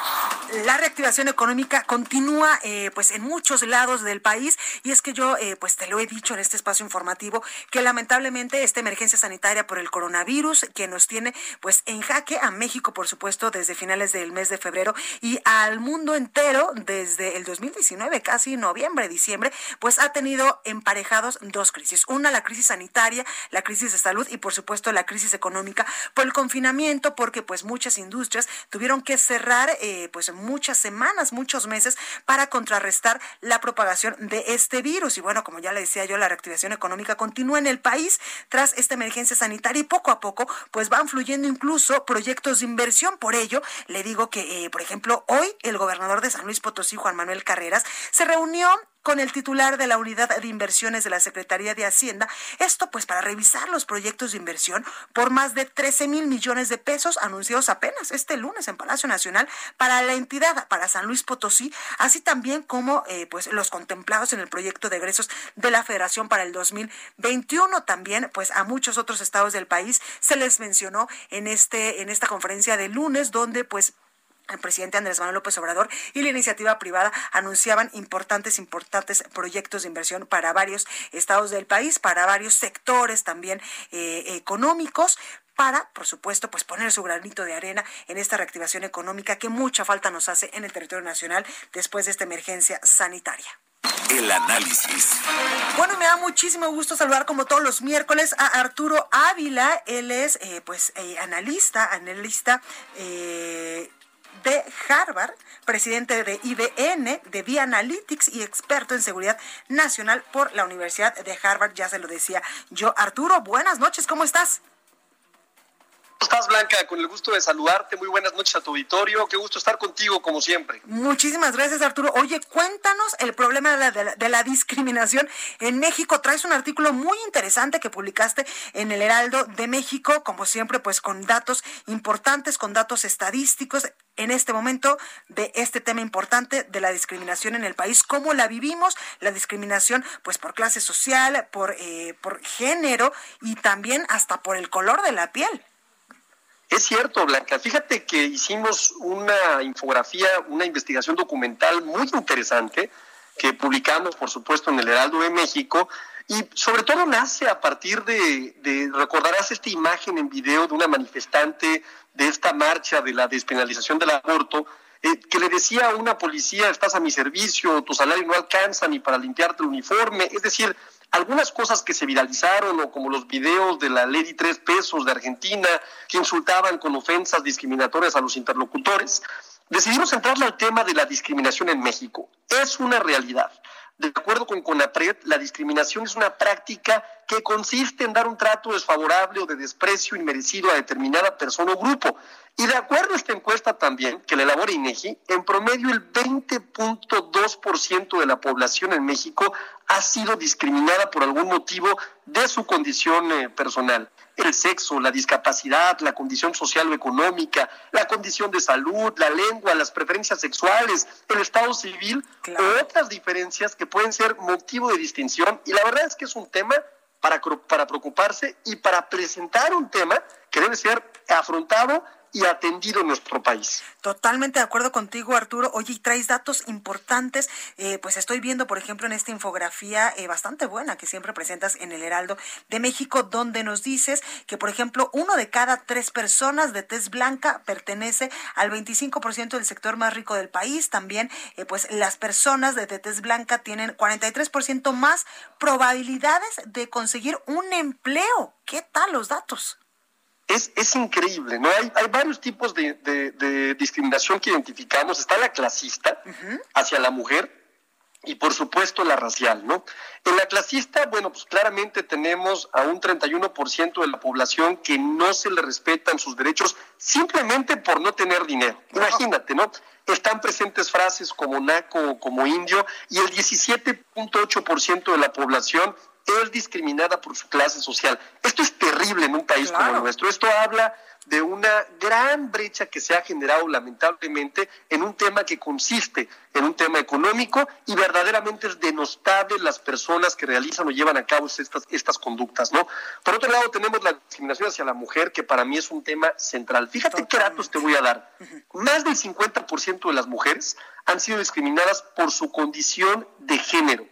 la reactivación económica continúa eh, pues en muchos lados del país. Y es que yo eh, pues te lo he dicho en este espacio informativo que lamentablemente esta emergencia sanitaria por el coronavirus que nos tiene pues en jaque a México por supuesto desde finales del mes de febrero y al mundo entero desde el 2019 casi noviembre diciembre pues ha tenido emparejados dos crisis. Una la crisis sanitaria la crisis de salud y por supuesto la crisis económica por el confinamiento porque pues muchas industrias tuvieron que cerrar eh, pues muchas semanas, muchos meses para contrarrestar la propagación de este virus. Y bueno, como ya le decía yo, la reactivación económica continúa en el país tras esta emergencia sanitaria y poco a poco pues van fluyendo incluso proyectos de inversión. Por ello, le digo que, eh, por ejemplo, hoy el gobernador de San Luis Potosí, Juan Manuel Carreras, se reunió con el titular de la unidad de inversiones de la Secretaría de Hacienda. Esto pues para revisar los proyectos de inversión por más de 13 mil millones de pesos anunciados apenas este lunes en Palacio Nacional para la entidad, para San Luis Potosí, así también como eh, pues los contemplados en el proyecto de egresos de la Federación para el 2021. También pues a muchos otros estados del país se les mencionó en este en esta conferencia de lunes donde pues el presidente Andrés Manuel López Obrador y la iniciativa privada anunciaban importantes, importantes proyectos de inversión para varios estados del país, para varios sectores también eh, económicos, para, por supuesto, pues poner su granito de arena en esta reactivación económica que mucha falta nos hace en el territorio nacional después de esta emergencia sanitaria. El análisis. Bueno, me da muchísimo gusto saludar como todos los miércoles a Arturo Ávila. Él es, eh, pues, eh, analista, analista de Harvard, presidente de IBN, de Via Analytics y experto en seguridad nacional por la Universidad de Harvard. Ya se lo decía yo. Arturo, buenas noches, ¿cómo estás? ¿Cómo estás, Blanca? Con el gusto de saludarte. Muy buenas noches a tu auditorio. Qué gusto estar contigo, como siempre. Muchísimas gracias, Arturo. Oye, cuéntanos el problema de la, de la, discriminación en México. Traes un artículo muy interesante que publicaste en el Heraldo de México, como siempre, pues con datos importantes, con datos estadísticos en este momento de este tema importante de la discriminación en el país, cómo la vivimos, la discriminación pues por clase social, por, eh, por género y también hasta por el color de la piel. Es cierto, Blanca. Fíjate que hicimos una infografía, una investigación documental muy interesante que publicamos, por supuesto, en el Heraldo de México. Y sobre todo nace a partir de, recordarás esta imagen en video de una manifestante de esta marcha de la despenalización del aborto, eh, que le decía a una policía, estás a mi servicio, tu salario no alcanza ni para limpiarte el uniforme. Es decir, algunas cosas que se viralizaron, o como los videos de la Lady Tres Pesos de Argentina, que insultaban con ofensas discriminatorias a los interlocutores, decidimos centrarle al tema de la discriminación en México. Es una realidad. De acuerdo con CONAPRED, la discriminación es una práctica que consiste en dar un trato desfavorable o de desprecio inmerecido a determinada persona o grupo. Y de acuerdo a esta encuesta también, que la elabora INEGI, en promedio el 20.2% de la población en México ha sido discriminada por algún motivo de su condición eh, personal. El sexo, la discapacidad, la condición social o económica, la condición de salud, la lengua, las preferencias sexuales, el estado civil o otras diferencias que pueden ser motivo de distinción. Y la verdad es que es un tema para, para preocuparse y para presentar un tema que debe ser afrontado y atendido en nuestro país. Totalmente de acuerdo contigo, Arturo. Oye, y traes datos importantes. Eh, pues estoy viendo, por ejemplo, en esta infografía eh, bastante buena que siempre presentas en el Heraldo de México, donde nos dices que, por ejemplo, uno de cada tres personas de tez blanca pertenece al 25% del sector más rico del país. También, eh, pues las personas de tez blanca tienen 43% más probabilidades de conseguir un empleo. ¿Qué tal los datos? Es, es increíble, ¿no? Hay, hay varios tipos de, de, discriminación que identificamos. Está la clasista hacia la mujer y por supuesto la racial, ¿no? En la clasista, bueno, pues claramente tenemos a un 31% de la población que no se le respetan sus derechos simplemente por no tener dinero. Imagínate, ¿no? Están presentes frases como naco o como indio y el 17.8% de la población es discriminada por su clase social. Esto es terrible en un país como el nuestro. Esto habla de una gran brecha que se ha generado lamentablemente en un tema que consiste en un tema económico y verdaderamente es denostable las personas que realizan o llevan a cabo estas, estas conductas, ¿no? Por otro lado tenemos la discriminación hacia la mujer, que para mí es un tema central. Fíjate qué datos te voy a dar. Más del 50% de las mujeres han sido discriminadas por su condición de género.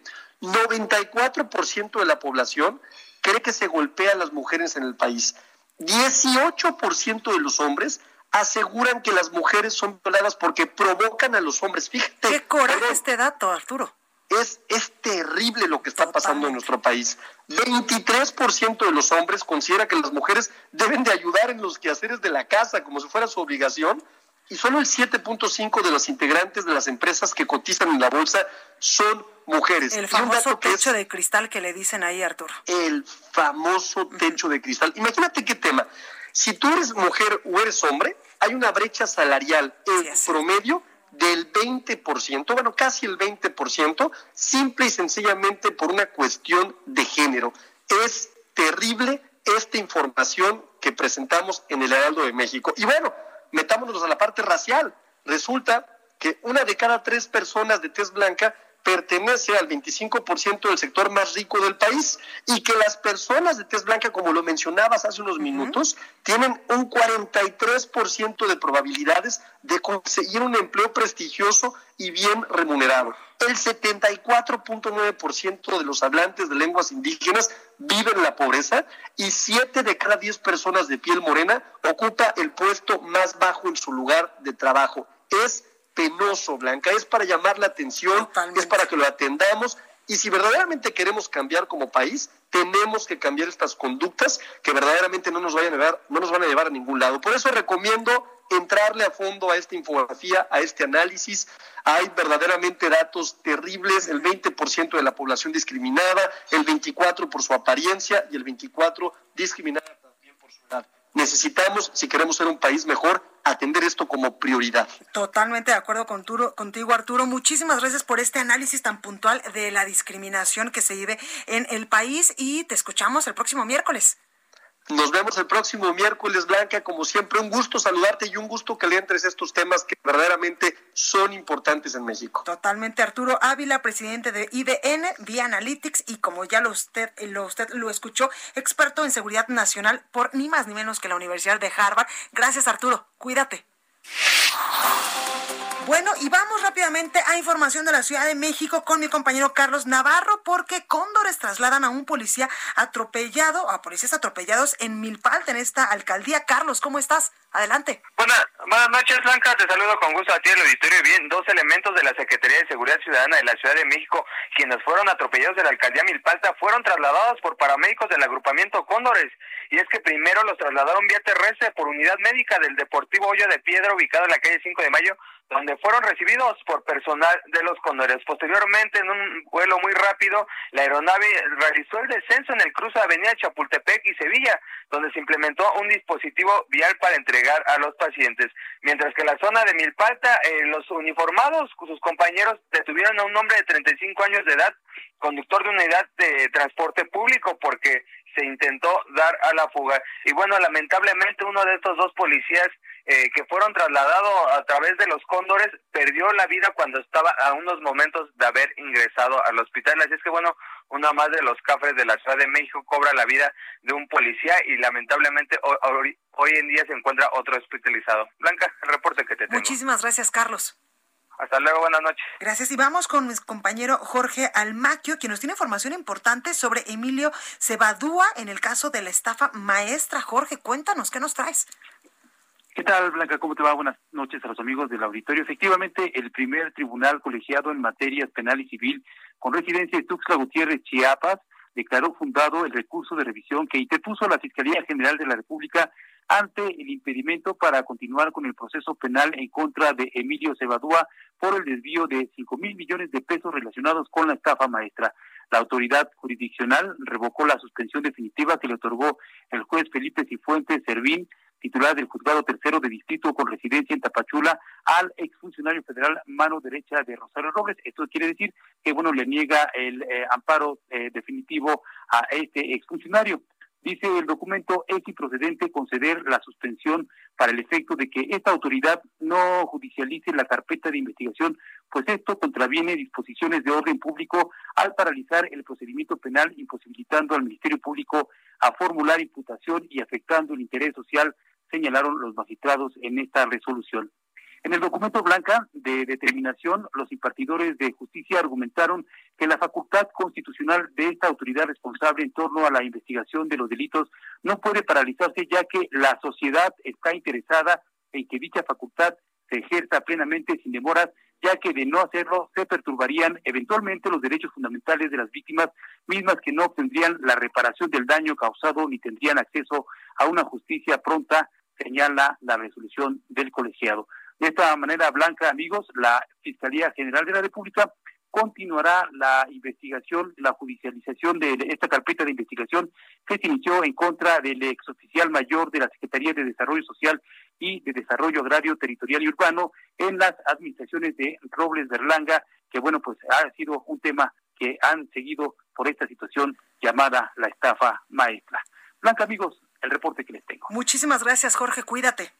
94% de la población cree que se golpea a las mujeres en el país. 18% de los hombres aseguran que las mujeres son violadas porque provocan a los hombres. Fíjate. Qué coraje este dato, Arturo. Es, es terrible lo que está pasando en nuestro país. 23% de los hombres considera que las mujeres deben de ayudar en los quehaceres de la casa como si fuera su obligación y solo el 7.5 de los integrantes de las empresas que cotizan en la bolsa son mujeres. El famoso techo de cristal que le dicen ahí, Arturo. El famoso techo de cristal. Imagínate qué tema. Si tú eres mujer o eres hombre, hay una brecha salarial en promedio del 20%, bueno, casi el 20%, simple y sencillamente por una cuestión de género. Es terrible esta información que presentamos en el Heraldo de México. Y bueno, metámonos a la parte racial. Resulta que una de cada tres personas de tez blanca pertenece al 25% del sector más rico del país y que las personas de tez blanca, como lo mencionabas hace unos minutos, tienen un 43% de probabilidades de conseguir un empleo prestigioso y bien remunerado. El 74.9% de los hablantes de lenguas indígenas viven en la pobreza y 7 de cada 10 personas de piel morena ocupa el puesto más bajo en su lugar de trabajo. Es penoso, Blanca, es para llamar la atención, es para que lo atendamos y si verdaderamente queremos cambiar como país, tenemos que cambiar estas conductas que verdaderamente no nos vayan a llevar, no nos van a llevar a ningún lado. Por eso recomiendo entrarle a fondo a esta infografía, a este análisis. Hay verdaderamente datos terribles, el 20% de la población discriminada, el 24 por su apariencia y el 24 discriminada también por su edad. Necesitamos, si queremos ser un país mejor, atender esto como prioridad. Totalmente de acuerdo con contigo, Arturo. Muchísimas gracias por este análisis tan puntual de la discriminación que se vive en el país y te escuchamos el próximo miércoles. Nos vemos el próximo miércoles, Blanca. Como siempre, un gusto saludarte y un gusto que le entres estos temas que verdaderamente son importantes en México. Totalmente, Arturo Ávila, presidente de IBN, Vía Analytics, y como ya lo usted, lo usted lo escuchó, experto en seguridad nacional por ni más ni menos que la Universidad de Harvard. Gracias, Arturo. Cuídate. Bueno, y vamos rápidamente a información de la Ciudad de México con mi compañero Carlos Navarro, porque cóndores trasladan a un policía atropellado, a policías atropellados en Milpalta, en esta alcaldía. Carlos, ¿cómo estás? Adelante. Buenas, buenas noches, Blanca. Te saludo con gusto a ti, el auditorio. Bien, dos elementos de la Secretaría de Seguridad Ciudadana de la Ciudad de México, quienes fueron atropellados de la alcaldía Milpalta, fueron trasladados por paramédicos del agrupamiento Cóndores. Y es que primero los trasladaron vía terrestre por unidad médica del Deportivo Hoyo de Piedra, ubicado en la calle 5 de Mayo, donde fueron recibidos por personal de los Cóndores. Posteriormente, en un vuelo muy rápido, la aeronave realizó el descenso en el cruce de Avenida Chapultepec y Sevilla, donde se implementó un dispositivo vial para entregar a los pacientes. Mientras que en la zona de Milpalta, eh, los uniformados, sus compañeros detuvieron a un hombre de 35 años de edad, conductor de unidad de transporte público, porque se intentó dar a la fuga. Y bueno, lamentablemente uno de estos dos policías eh, que fueron trasladados a través de los cóndores perdió la vida cuando estaba a unos momentos de haber ingresado al hospital. Así es que bueno, una más de los cafres de la Ciudad de México cobra la vida de un policía y lamentablemente hoy, hoy en día se encuentra otro hospitalizado. Blanca, el reporte que te tengo. Muchísimas gracias, Carlos. Hasta luego, buenas noches. Gracias. Y vamos con mi compañero Jorge Almaquio, quien nos tiene información importante sobre Emilio Cebadúa en el caso de la estafa maestra. Jorge, cuéntanos, ¿qué nos traes? ¿Qué tal, Blanca? ¿Cómo te va? Buenas noches a los amigos del auditorio. Efectivamente, el primer tribunal colegiado en materias penal y civil con residencia en Tuxtla Gutiérrez, Chiapas, declaró fundado el recurso de revisión que interpuso la Fiscalía General de la República ante el impedimento para continuar con el proceso penal en contra de Emilio Cebadúa por el desvío de cinco mil millones de pesos relacionados con la estafa maestra. La autoridad jurisdiccional revocó la suspensión definitiva que le otorgó el juez Felipe Cifuentes Servín titular del juzgado tercero de distrito con residencia en Tapachula, al exfuncionario federal mano derecha de Rosario Robles. Esto quiere decir que bueno le niega el eh, amparo eh, definitivo a este exfuncionario. Dice el documento, es improcedente conceder la suspensión para el efecto de que esta autoridad no judicialice la carpeta de investigación, pues esto contraviene disposiciones de orden público al paralizar el procedimiento penal, imposibilitando al Ministerio Público a formular imputación y afectando el interés social, señalaron los magistrados en esta resolución. En el documento blanca de determinación, los impartidores de justicia argumentaron que la facultad constitucional de esta autoridad responsable en torno a la investigación de los delitos no puede paralizarse ya que la sociedad está interesada en que dicha facultad se ejerza plenamente sin demoras, ya que de no hacerlo se perturbarían eventualmente los derechos fundamentales de las víctimas, mismas que no obtendrían la reparación del daño causado ni tendrían acceso a una justicia pronta, señala la resolución del colegiado. De esta manera, Blanca, amigos, la Fiscalía General de la República continuará la investigación, la judicialización de esta carpeta de investigación que se inició en contra del exoficial mayor de la Secretaría de Desarrollo Social y de Desarrollo Agrario, Territorial y Urbano en las administraciones de Robles Berlanga, que bueno, pues ha sido un tema que han seguido por esta situación llamada la estafa maestra. Blanca, amigos, el reporte que les tengo. Muchísimas gracias, Jorge, cuídate.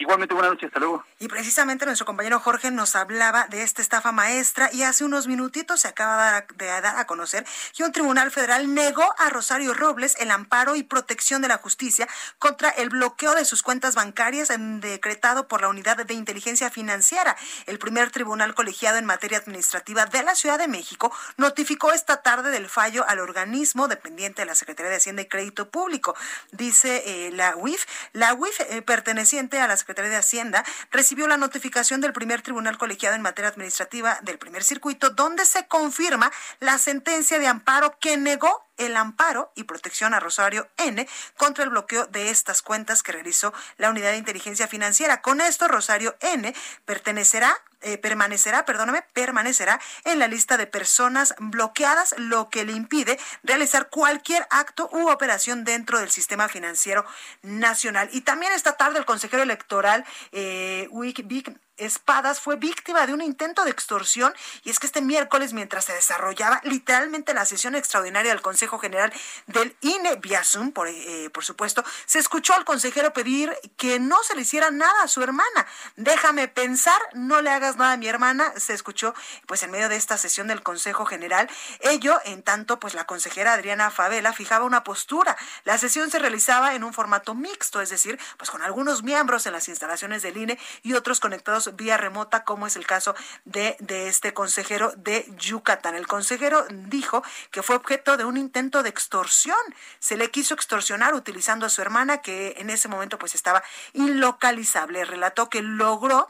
Igualmente, buenas noches, hasta luego. Y precisamente nuestro compañero Jorge nos hablaba de esta estafa maestra y hace unos minutitos se acaba de dar a conocer que un tribunal federal negó a Rosario Robles el amparo y protección de la justicia contra el bloqueo de sus cuentas bancarias decretado por la Unidad de Inteligencia Financiera. El primer tribunal colegiado en materia administrativa de la Ciudad de México notificó esta tarde del fallo al organismo dependiente de la Secretaría de Hacienda y Crédito Público. Dice eh, la UIF, la UIF eh, perteneciente a la Secretaría de Hacienda, recibió la notificación del primer tribunal colegiado en materia administrativa del primer circuito, donde se confirma la sentencia de amparo que negó el amparo y protección a Rosario N contra el bloqueo de estas cuentas que realizó la Unidad de Inteligencia Financiera. Con esto, Rosario N pertenecerá eh, permanecerá, perdóname, permanecerá en la lista de personas bloqueadas, lo que le impide realizar cualquier acto u operación dentro del sistema financiero nacional. Y también esta tarde el consejero electoral eh, Vic Espadas fue víctima de un intento de extorsión y es que este miércoles mientras se desarrollaba literalmente la sesión extraordinaria del Consejo General del INE vía Zoom, por, eh, por supuesto, se escuchó al consejero pedir que no se le hiciera nada a su hermana. Déjame pensar, no le hagas nada a mi hermana, se escuchó pues en medio de esta sesión del Consejo General. Ello, en tanto, pues la consejera Adriana Favela fijaba una postura. La sesión se realizaba en un formato mixto, es decir, pues con algunos miembros en las instalaciones del INE y otros conectados vía remota, como es el caso de, de este consejero de Yucatán. El consejero dijo que fue objeto de un intento de extorsión. Se le quiso extorsionar utilizando a su hermana, que en ese momento pues estaba inlocalizable. Relató que logró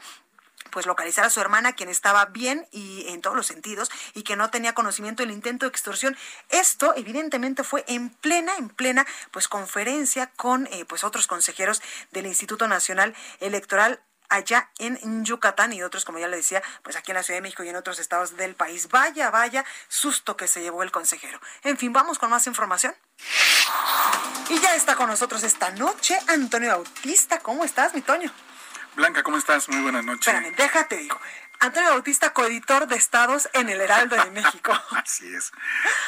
pues localizar a su hermana, quien estaba bien y en todos los sentidos y que no tenía conocimiento del intento de extorsión. Esto evidentemente fue en plena, en plena pues conferencia con eh, pues otros consejeros del Instituto Nacional Electoral allá en Yucatán y otros, como ya le decía, pues aquí en la Ciudad de México y en otros estados del país. Vaya, vaya susto que se llevó el consejero. En fin, vamos con más información. Y ya está con nosotros esta noche Antonio Bautista. ¿Cómo estás, mi Toño? Blanca, ¿cómo estás? Muy buenas noches. Espérame, déjate, digo. Antonio Bautista, coeditor de estados en el Heraldo de México. [LAUGHS] Así es.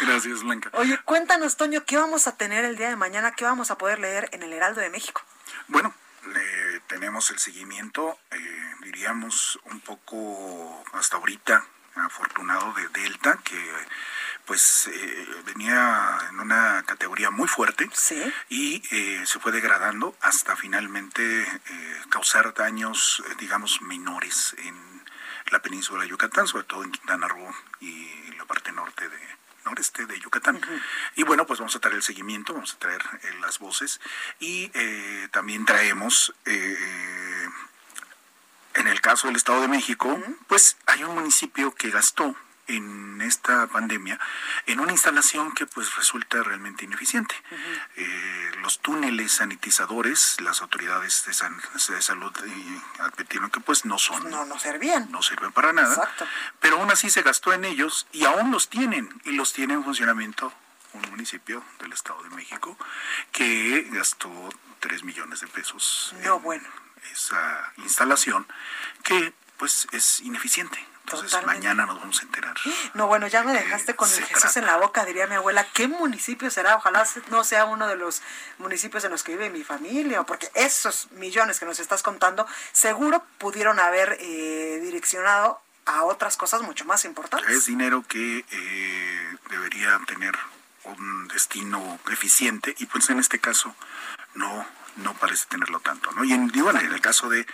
Gracias, Blanca. Oye, cuéntanos, Toño, ¿qué vamos a tener el día de mañana? ¿Qué vamos a poder leer en el Heraldo de México? Bueno, le tenemos el seguimiento, eh, diríamos, un poco hasta ahorita afortunado de Delta, que pues eh, venía en una categoría muy fuerte y eh, se fue degradando hasta finalmente causar daños, digamos, menores en la península de Yucatán, sobre todo en Quintana Roo y la parte norte de, noreste de Yucatán. Y bueno, pues vamos a traer el seguimiento, vamos a traer eh, las voces y eh, también traemos, eh, en el caso del Estado de México, pues hay un municipio que gastó en esta pandemia en una instalación que pues resulta realmente ineficiente. Eh, los túneles sanitizadores, las autoridades de, salud advirtieron que pues no son... No, no servían. No sirven para nada. Pero aún así se gastó en ellos y aún los tienen y los tiene en funcionamiento un municipio del Estado de México que gastó 3 millones de pesos no, bueno. esa instalación que pues es ineficiente Entonces mañana nos vamos a enterar. [GASPS] No, bueno, ya me dejaste con el Jesús en la boca, diría mi abuela. ¿Qué municipio será? Ojalá no sea uno de los municipios en los que vive mi familia, porque esos millones que nos estás contando seguro pudieron haber eh, direccionado a otras cosas mucho más importantes. Es dinero que eh, debería tener un destino eficiente y pues en este caso no no parece tenerlo tanto, ¿no? Y en, en el caso de,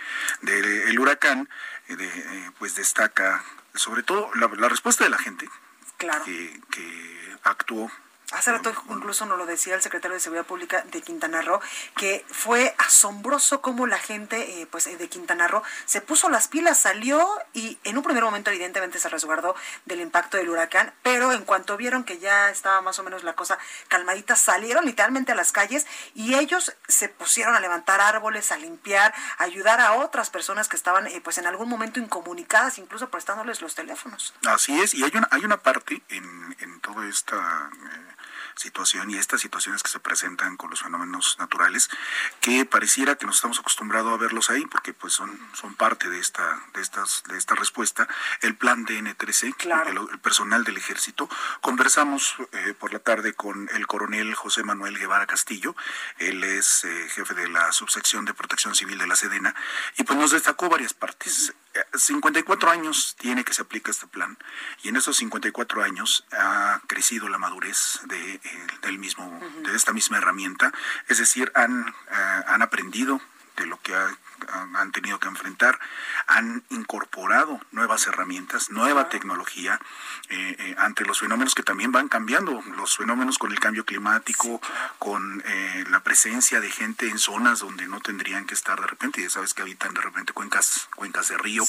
el huracán, eh, eh, pues destaca sobre todo la, respuesta de la gente claro. que, que actuó Hace rato incluso nos lo decía el secretario de Seguridad Pública de Quintana Roo, que fue asombroso cómo la gente eh, pues de Quintana Roo se puso las pilas, salió y en un primer momento evidentemente se resguardó del impacto del huracán, pero en cuanto vieron que ya estaba más o menos la cosa calmadita, salieron literalmente a las calles y ellos se pusieron a levantar árboles, a limpiar, a ayudar a otras personas que estaban eh, pues en algún momento incomunicadas, incluso prestándoles los teléfonos. Así es, y hay una, hay una parte en, en toda esta... Eh, situación y estas situaciones que se presentan con los fenómenos naturales que pareciera que nos estamos acostumbrados a verlos ahí porque pues son son parte de esta de estas de esta respuesta. El plan de N13 el, personal del ejército. Conversamos eh, por la tarde con el coronel José Manuel Guevara Castillo. Él es eh, jefe de la subsección de protección civil de la Sedena. Y pues nos destacó varias partes. 54 eh, años tiene que se aplica este plan. Y en esos 54 años ha crecido la madurez de del mismo, de esta misma herramienta, es decir, han, eh, han aprendido de lo que han tenido que enfrentar, han incorporado nuevas herramientas, nueva tecnología eh, eh, ante los fenómenos que también van cambiando, los fenómenos con el cambio climático, con la presencia de gente en zonas donde no tendrían que estar de repente, ya sabes que habitan de repente cuencas, cuencas de río.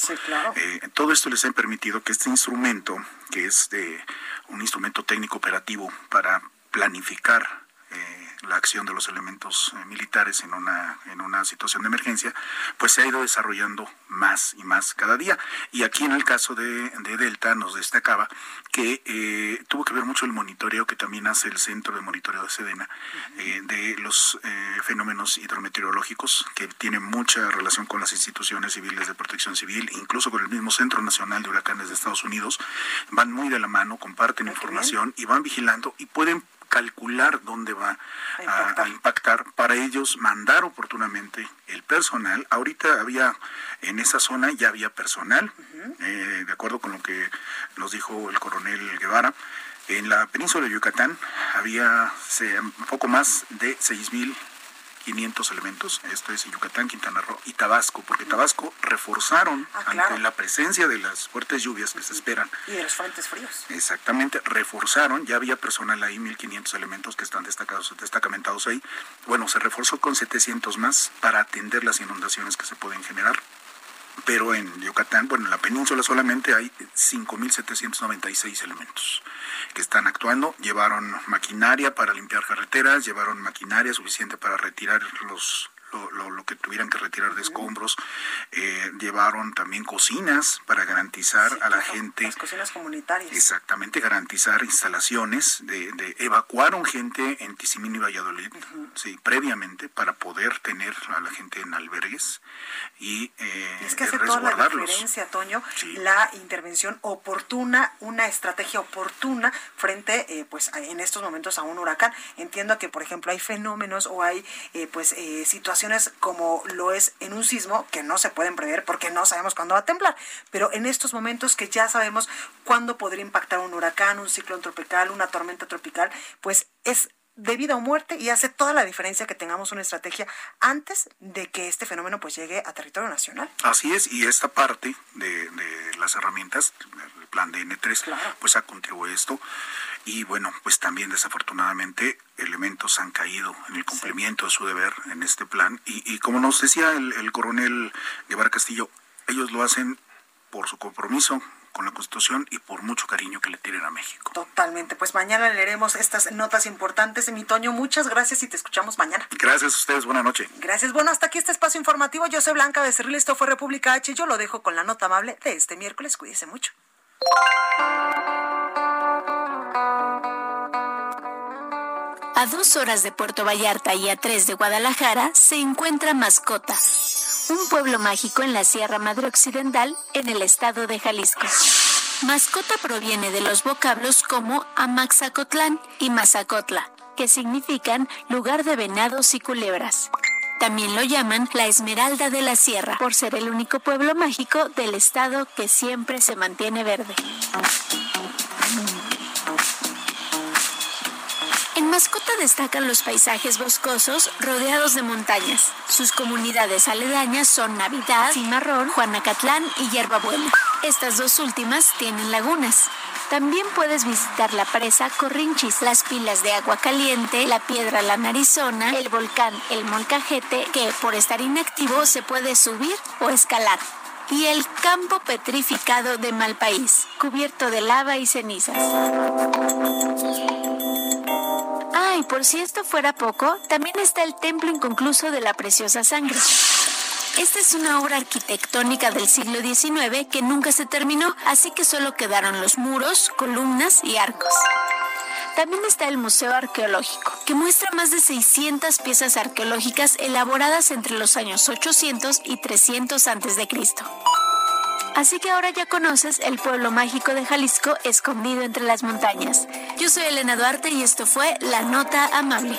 todo esto les ha permitido que este instrumento, que es de un instrumento técnico operativo para planificar eh, la acción de los elementos eh, militares en una, en una situación de emergencia, pues se ha ido desarrollando más y más cada día. Y aquí en el caso de, Delta nos destacaba que eh, tuvo que ver mucho el monitoreo que también hace el Centro de Monitoreo de Sedena de los fenómenos hidrometeorológicos, que tiene mucha relación con las instituciones civiles de protección civil, incluso con el mismo Centro Nacional de Huracanes de Estados Unidos. Van muy de la mano, comparten información y van vigilando y pueden calcular dónde va a impactar. para ellos mandar oportunamente el personal. Ahorita había en esa zona ya había personal, eh, de acuerdo con lo que nos dijo el coronel Guevara. En la península de Yucatán había un poco más de seis mil 500 elementos, esto es en Yucatán, Quintana Roo y Tabasco, porque Tabasco reforzaron ah, ante la presencia de las fuertes lluvias que se esperan. Y de los frentes fríos. Exactamente, reforzaron, ya había personal ahí, 1.500 elementos que están destacados, destacamentados ahí. Bueno, se reforzó con 700 más para atender las inundaciones que se pueden generar pero en Yucatán, bueno, en la península solamente hay 5.796 elementos que están actuando. Llevaron maquinaria para limpiar carreteras, llevaron maquinaria suficiente para retirar los lo, que tuvieran que retirar de escombros. Eh, llevaron también cocinas para garantizar a la gente. Las cocinas comunitarias. Exactamente, garantizar instalaciones. De, de evacuaron gente en Tizimín y Valladolid, sí, previamente, para poder tener a la gente en albergues y eh, Es que hace toda la diferencia, Toño, la intervención oportuna, una estrategia oportuna frente, eh, pues, en estos momentos a un huracán. Entiendo que, por ejemplo, hay fenómenos o hay, pues, situaciones como lo es en un sismo que no se pueden prever porque no sabemos cuándo va a temblar, pero en estos momentos que ya sabemos cuándo podría impactar un huracán, un ciclón tropical, una tormenta tropical, pues es de vida o muerte y hace toda la diferencia que tengamos una estrategia antes de que este fenómeno pues llegue a territorio nacional. Así es, y esta parte de, las herramientas, el plan de N3, pues ha contribuido a esto. Y bueno, pues también desafortunadamente elementos han caído en el cumplimiento de su deber en este plan. Y, como nos decía el, el coronel Guevara Castillo, ellos lo hacen por su compromiso con la Constitución y por mucho cariño que le tienen a México. Totalmente. Pues mañana leeremos estas notas importantes. Mi Toño, muchas gracias y te escuchamos mañana. Gracias a ustedes. Buenas noches. Gracias. Bueno, hasta aquí este espacio informativo. Yo soy Blanca Becerril. Esto fue República H. Yo lo dejo con la nota amable de este miércoles. Cuídese mucho. A dos horas de Puerto Vallarta y a tres de Guadalajara se encuentra Mascota, un pueblo mágico en la Sierra Madre Occidental en el estado de Jalisco. Mascota proviene de los vocablos como Amaxacotlán y Mazacotla, que significan lugar de venados y culebras. También lo llaman la Esmeralda de la Sierra, por ser el único pueblo mágico del estado que siempre se mantiene verde. Mascota destacan los paisajes boscosos rodeados de montañas. Sus comunidades aledañas son Navidad, Cimarrón, Juanacatlán y Hierbabuena. Estas dos últimas tienen lagunas. También puedes visitar la presa Corrinchis, las pilas de agua caliente, la piedra La Narizona, el volcán El Molcajete, que por estar inactivo se puede subir o escalar, y el campo petrificado de Malpaís, cubierto de lava y cenizas. Ah, y por si esto fuera poco, también está el templo inconcluso de la preciosa sangre. Esta es una obra arquitectónica del siglo XIX que nunca se terminó, así que solo quedaron los muros, columnas y arcos. También está el Museo Arqueológico, que muestra más de 600 piezas arqueológicas elaboradas entre los años 800 y 300 a.C. Así que ahora ya conoces el pueblo mágico de Jalisco escondido entre las montañas. Yo soy Elena Duarte y esto fue La Nota Amable.